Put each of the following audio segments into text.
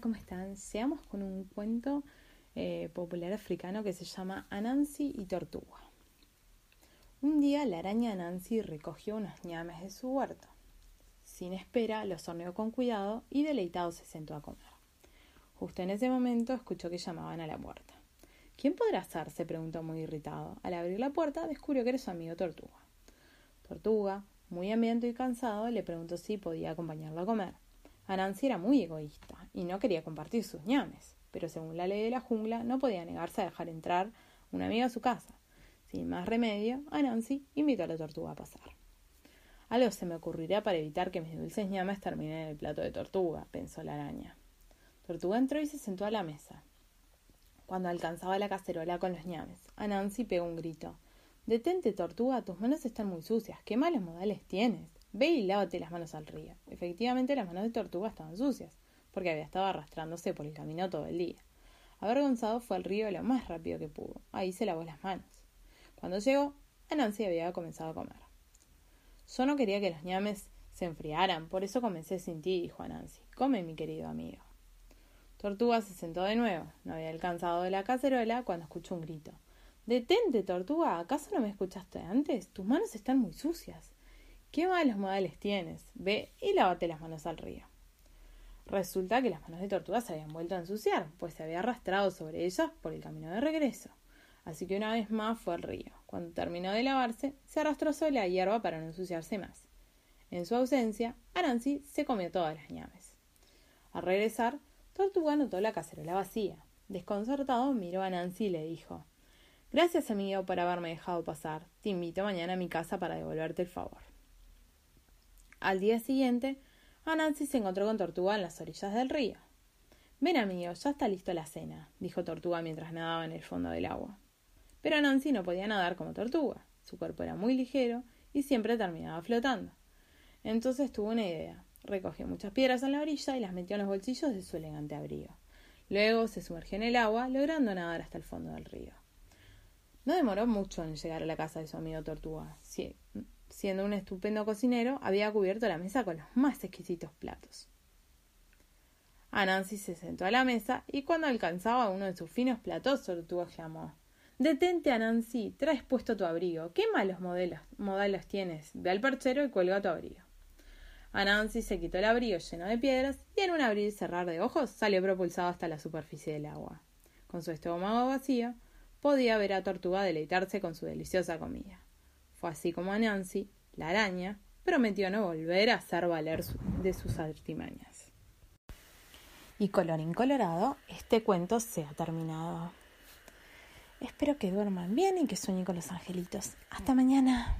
¿Cómo están? Seamos con un cuento eh, popular africano que se llama Anansi y Tortuga. Un día la araña Anansi recogió unos ñames de su huerto. Sin espera, los horneó con cuidado y deleitado se sentó a comer. Justo en ese momento escuchó que llamaban a la puerta. ¿Quién podrá ser? se preguntó muy irritado. Al abrir la puerta descubrió que era su amigo Tortuga. Tortuga, muy hambriento y cansado, le preguntó si podía acompañarlo a comer. Anansi era muy egoísta y no quería compartir sus ñames pero según la ley de la jungla no podía negarse a dejar entrar una amiga a su casa. Sin más remedio, Anansi invitó a la tortuga a pasar. Algo se me ocurrirá para evitar que mis dulces ñames terminen en el plato de tortuga, pensó la araña. Tortuga entró y se sentó a la mesa. Cuando alcanzaba la cacerola con los ñames, Anansi pegó un grito. Detente, tortuga, tus manos están muy sucias. ¿Qué malos modales tienes? Ve y lávate las manos al río. Efectivamente, las manos de tortuga estaban sucias porque había estado arrastrándose por el camino todo el día. Avergonzado fue al río lo más rápido que pudo. Ahí se lavó las manos. Cuando llegó, Anansi había comenzado a comer. Yo no quería que los ñames se enfriaran, por eso comencé sin ti, dijo Anansi. Come, mi querido amigo. Tortuga se sentó de nuevo. No había alcanzado de la cacerola cuando escuchó un grito. Detente, Tortuga. ¿Acaso no me escuchaste antes? Tus manos están muy sucias. Qué malos modales tienes. Ve y lávate las manos al río. Resulta que las manos de Tortuga se habían vuelto a ensuciar, pues se había arrastrado sobre ellas por el camino de regreso. Así que una vez más fue al río. Cuando terminó de lavarse, se arrastró sobre la hierba para no ensuciarse más. En su ausencia, Anansi se comió todas las ñames. Al regresar, Tortuga notó la cacerola vacía. Desconcertado, miró a Nancy y le dijo Gracias, amigo, por haberme dejado pasar. Te invito mañana a mi casa para devolverte el favor. Al día siguiente, Anansi se encontró con Tortuga en las orillas del río. Ven, amigo, ya está listo la cena, dijo Tortuga mientras nadaba en el fondo del agua. Pero Anansi no podía nadar como Tortuga. Su cuerpo era muy ligero y siempre terminaba flotando. Entonces tuvo una idea. Recogió muchas piedras en la orilla y las metió en los bolsillos de su elegante abrigo. Luego se sumergió en el agua, logrando nadar hasta el fondo del río. No demoró mucho en llegar a la casa de su amigo Tortuga. Siendo un estupendo cocinero, había cubierto la mesa con los más exquisitos platos. Anansi se sentó a la mesa y cuando alcanzaba uno de sus finos platos, Tortuga llamó. Detente, Anansi, traes puesto tu abrigo. ¿Qué malos modelos, tienes? Ve al perchero y cuelga tu abrigo. Anansi se quitó el abrigo lleno de piedras y en un abrir y cerrar de ojos salió propulsado hasta la superficie del agua. Con su estómago vacío, podía ver a Tortuga deleitarse con su deliciosa comida. Fue así como Anansi, la araña, prometió no volver a hacer valer de sus artimañas. Y colorín colorado, este cuento se ha terminado. Espero que duerman bien y que sueñen con los angelitos. Hasta mañana.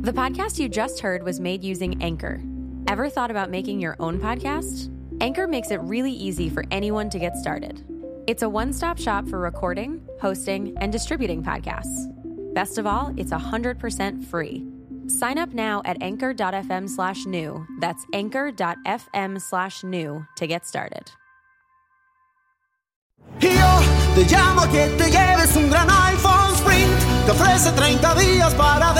The podcast you just heard was made using Anchor. Ever thought about making your own podcast? Anchor makes it really easy for anyone to get started. It's a one stop shop for recording, hosting, and distributing podcasts. Best of all, it's 100% free. Sign up now at anchor.fm slash new. That's anchor.fm slash new to get started. Yo te llamo que te lleves un gran iPhone Sprint. Ofrece 30 días para.